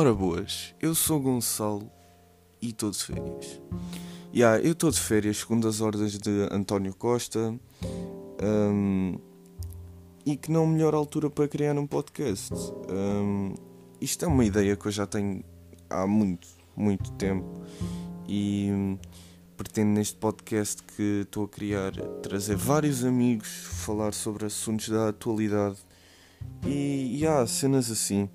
Ora boas, eu sou Gonçalo e estou de férias. Yeah, eu estou de férias segundo as ordens de António Costa um, e que não melhor altura para criar um podcast. Um, isto é uma ideia que eu já tenho há muito, muito tempo e um, pretendo neste podcast que estou a criar trazer vários amigos, falar sobre assuntos da atualidade e, há cenas assim.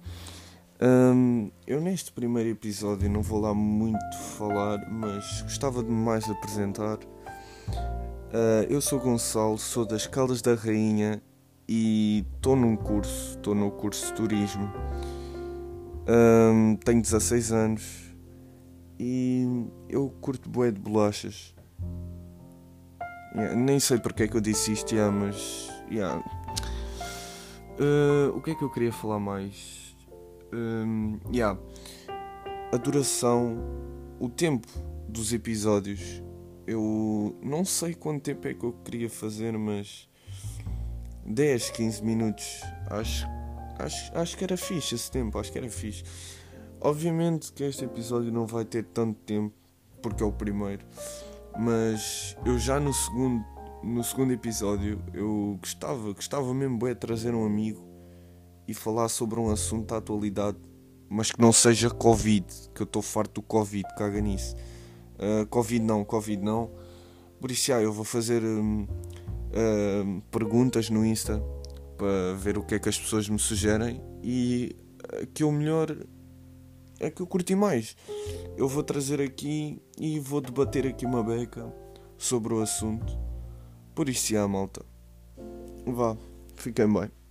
Um, eu neste primeiro episódio não vou lá muito falar, mas gostava de mais apresentar. Uh, eu sou Gonçalo, sou das Caldas da Rainha e estou num curso, estou no curso de turismo. Um, tenho 16 anos e eu curto bué de bolachas. Yeah, nem sei porque é que eu disse isto, yeah, mas yeah. Uh, o que é que eu queria falar mais? Um, yeah, a duração, o tempo dos episódios. Eu não sei quanto tempo é que eu queria fazer, mas 10, 15 minutos. Acho, acho, acho que era fixe esse tempo, acho que era fixe. Obviamente que este episódio não vai ter tanto tempo, porque é o primeiro. Mas eu já no segundo, no segundo episódio eu gostava, gostava mesmo de trazer um amigo e falar sobre um assunto da atualidade, mas que não seja Covid, que eu estou farto do Covid, caga nisso. Uh, Covid não, Covid não. Por isso, eu vou fazer um, uh, perguntas no Insta para ver o que é que as pessoas me sugerem e que o melhor é que eu curti mais. Eu vou trazer aqui e vou debater aqui uma beca sobre o assunto. Por isso, já, malta. Vá, fiquem bem.